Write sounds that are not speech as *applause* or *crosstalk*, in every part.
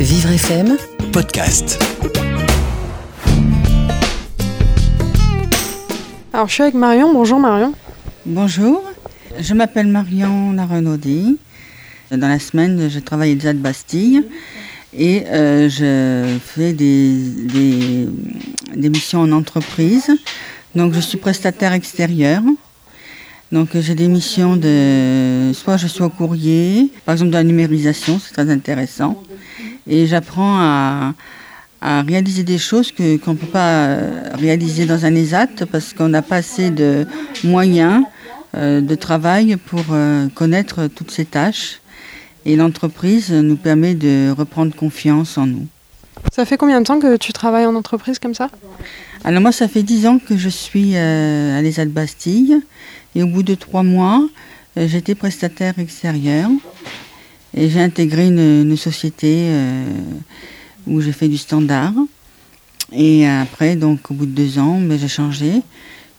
Vivre FM, podcast. Alors je suis avec Marion. Bonjour Marion. Bonjour, je m'appelle Marion Larenaudy. Dans la semaine, je travaille à de Bastille et euh, je fais des, des, des missions en entreprise. Donc je suis prestataire extérieur. Donc j'ai des missions de... Soit je suis au courrier, par exemple de la numérisation, c'est très intéressant. Et j'apprends à, à réaliser des choses qu'on ne peut pas réaliser dans un ESAT parce qu'on n'a pas assez de moyens euh, de travail pour euh, connaître toutes ces tâches. Et l'entreprise nous permet de reprendre confiance en nous. Ça fait combien de temps que tu travailles en entreprise comme ça? Alors moi, ça fait dix ans que je suis euh, à l'ESAT Bastille. Et au bout de trois mois, euh, j'étais prestataire extérieur. Et j'ai intégré une, société euh, où j'ai fait du standard. Et après, donc au bout de deux ans, ben, j'ai changé.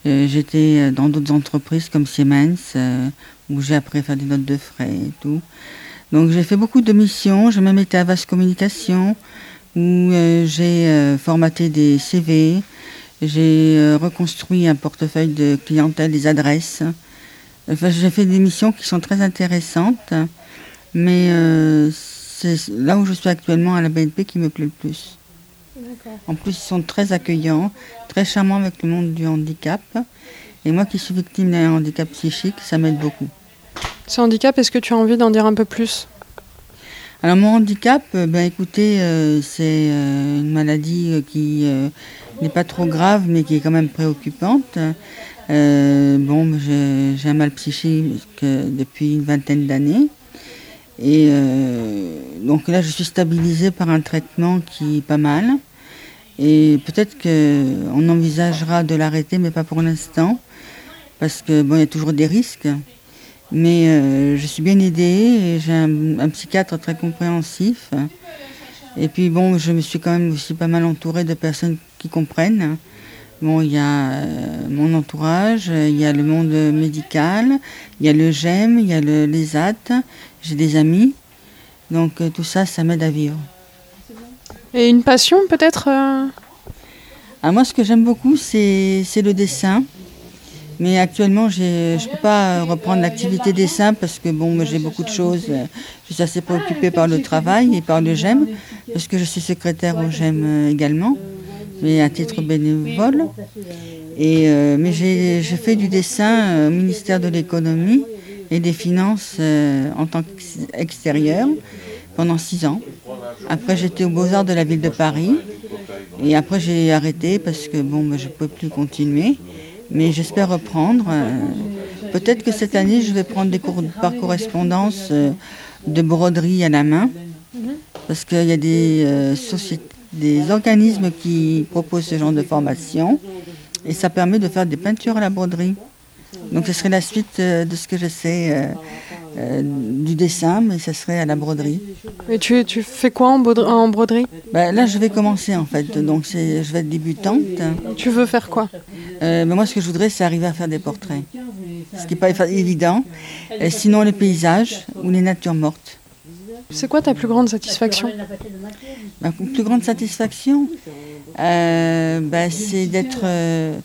Euh, J'étais dans d'autres entreprises comme Siemens, euh, où j'ai appris à faire des notes de frais et tout. Donc j'ai fait beaucoup de missions. J'ai même été à Vaste Communication, où j'ai formaté des CV. J'ai reconstruit un portefeuille de clientèle, des adresses. Enfin, j'ai fait des missions qui sont très intéressantes. Mais euh, c'est là où je suis actuellement à la BNP qui me plaît le plus. En plus, ils sont très accueillants, très charmants avec le monde du handicap. Et moi qui suis victime d'un handicap psychique, ça m'aide beaucoup. Ce handicap, est-ce que tu as envie d'en dire un peu plus? Alors mon handicap, euh, ben écoutez, euh, c'est euh, une maladie qui euh, n'est pas trop grave, mais qui est quand même préoccupante. Bon, j'ai un mal psychique depuis une vingtaine d'années. Et euh, donc là, je suis stabilisée par un traitement qui est pas mal. Et peut-être qu'on envisagera de l'arrêter, mais pas pour l'instant. Parce que bon, y a toujours des risques. Mais euh, je suis bien aidée j'ai un psychiatre très compréhensif. Et puis bon, je me suis quand même aussi pas mal entourée de personnes qui comprennent. Bon, il y a euh, mon entourage, il y a le monde médical, il y a le GEM, il y a le, les AT, j'ai des amis. Donc euh, tout ça, ça m'aide à vivre. Et une passion peut-être euh? Ah, moi, ce que j'aime beaucoup, c'est le dessin. Mais actuellement, je ne peux pas reprendre l'activité dessin parce que bon, j'ai beaucoup de choses. Je suis assez préoccupée par le travail et par le GEM, parce que je suis secrétaire au GEM également, mais à titre bénévole. Et, euh, mais j'ai fait du dessin euh, au ministère de l'économie et des finances euh, en tant qu'extérieur pendant six ans. Après, j'étais aux Beaux-Arts de la ville de Paris. Et après, j'ai arrêté parce que bon, ben, je ne pouvais plus continuer. Mais j'espère reprendre. Peut-être que cette année, je vais prendre des cours par correspondance de broderie à la main. Parce qu'il y a des, sociétés, des organismes qui proposent ce genre de formation. Et ça permet de faire des peintures à la broderie. Donc ce serait la suite euh, de ce que je sais euh, euh, du dessin, mais ce serait à la broderie. Et tu, tu fais quoi en, en broderie? Ben, là, je vais commencer en fait, donc c'est- je vais être débutante. Tu veux faire quoi? Mais moi, ce que je voudrais, c'est arriver à faire des portraits, ce qui n'est pas évident. Sinon, les paysages ou les natures mortes. C'est quoi ta plus grande satisfaction? Ma plus grande satisfaction, euh, ben, c'est d'être euh,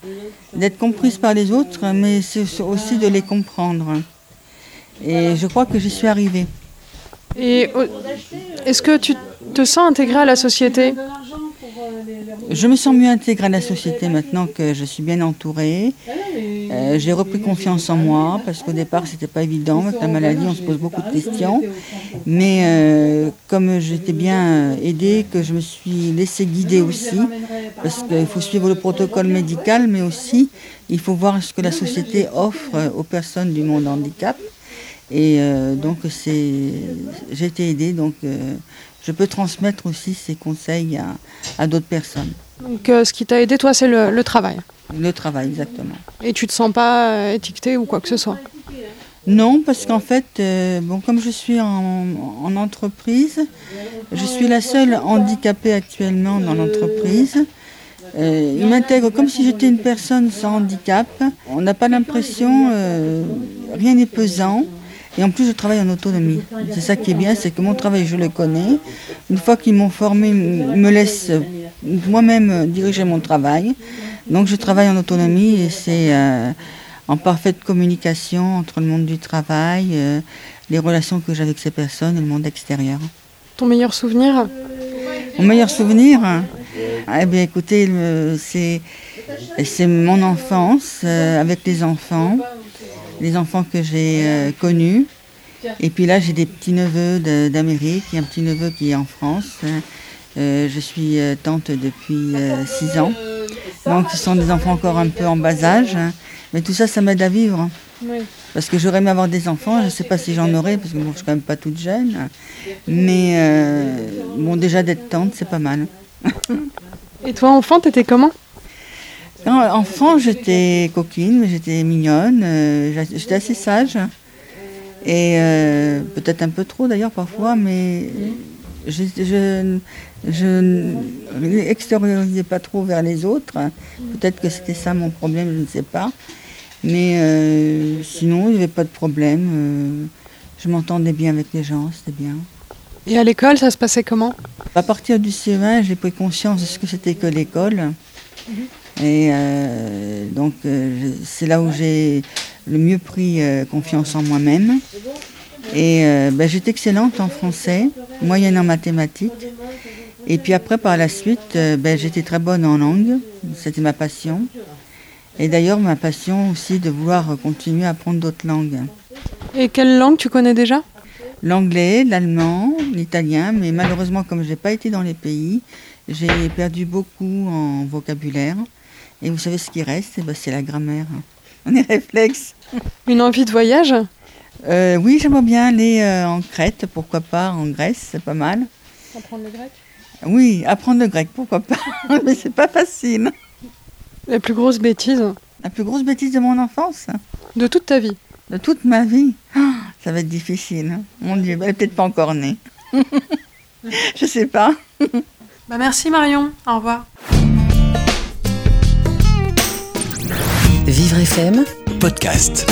d'être comprise par les autres, mais c'est aussi de les comprendre. Et je crois que j'y suis arrivée. Et est-ce que tu te sens intégré à la société? Je me sens mieux intégrée à la société maintenant que je suis bien entourée. Euh, J'ai repris confiance en moi parce qu'au départ, c'était pas évident. Avec la maladie, on se pose beaucoup de questions. Mais euh, comme j'étais bien aidée, que je me suis laissée guider aussi, parce qu'il faut suivre le protocole médical, mais aussi il faut voir ce que la société offre aux personnes du monde handicap. Et euh, donc, c'est, j'ai été aidée, donc je peux transmettre aussi ces conseils à, d'autres personnes. Donc ce qui t'a aidé toi c'est le travail. Le travail, exactement. Et tu te sens pas euh, étiqueté ou quoi que ce soit? Non, parce qu'en fait, euh, bon, comme je suis en, en entreprise, je suis la seule handicapée actuellement dans l'entreprise. Euh, ils m'intègrent comme si j'étais une personne sans handicap. On n'a pas l'impression, euh, rien n'est pesant. Et en plus, je travaille en autonomie. C'est ça qui est bien, c'est que mon travail, je le connais. Une fois qu'ils m'ont formé, ils me laissent moi-même diriger mon travail. Donc je travaille en autonomie et c'est euh, en parfaite communication entre le monde du travail, euh, les relations que j'ai avec ces personnes et le monde extérieur. Ton meilleur souvenir? Mon meilleur souvenir? Eh bien écoutez, c'est, c'est mon enfance euh, avec les enfants, les enfants que j'ai connus. Et puis là, j'ai des petits-neveux d'Amérique, a un petit-neveu qui est en France. je suis tante depuis six ans. Donc ce sont des enfants encore un peu en bas âge. Hein. Mais tout ça, ça m'aide à vivre. Parce que j'aurais aimé avoir des enfants, je ne sais pas si j'en aurais, parce que bon, je ne suis quand même pas toute jeune. Mais euh, bon, déjà d'être tante, c'est pas mal. Et toi, enfant, t'étais comment? Enfant, j'étais coquine, j'étais mignonne, euh, j'étais assez sage. Et euh, peut-être un peu trop d'ailleurs parfois, mais je, je, n'extériorisais pas trop vers les autres. Peut-être que c'était ça mon problème, je ne sais pas. Mais euh, sinon, il n'y avait pas de problème. Je m'entendais bien avec les gens, c'était bien. Et à l'école, ça se passait comment? À partir du CE1, j'ai pris conscience de ce que c'était que l'école. Et euh, donc, c'est là où j'ai le mieux pris confiance en moi-même. Et euh, ben, j'étais excellente en français, moyenne en mathématiques. Et puis après, par la suite, euh, ben, j'étais très bonne en langue. C'était ma passion. Et d'ailleurs, ma passion aussi de vouloir continuer à apprendre d'autres langues. Et quelle langue tu connais déjà? L'anglais, l'allemand, l'italien. Mais malheureusement, comme je n'ai pas été dans les pays, j'ai perdu beaucoup en vocabulaire. Et vous savez ce qui reste? Eh ben, C'est la grammaire. *laughs* On est réflexe. Une envie de voyage? Euh, oui, j'aimerais bien aller euh, en Crète, pourquoi pas, en Grèce, c'est pas mal. Apprendre le grec? Oui, apprendre le grec, pourquoi pas, *laughs* mais c'est pas facile. La plus grosse bêtise? La plus grosse bêtise de mon enfance? De toute ta vie? De toute ma vie? *gasps* Ça va être difficile. Hein. Mon Dieu, elle n'est peut-être pas encore née. *laughs* Je sais pas. bah merci Marion, au revoir. Vivre FM, podcast.